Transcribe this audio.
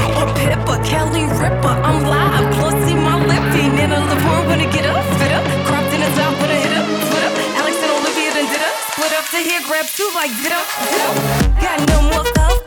fat or pepper, Kelly Ripper. I'm live, glossy my lip, in a Lavore wanna get up, fit up. Cropped in a top with a hit up, split up. Alex and Olivia done did up, split up to here, grab two like did up, did up. Got no more love.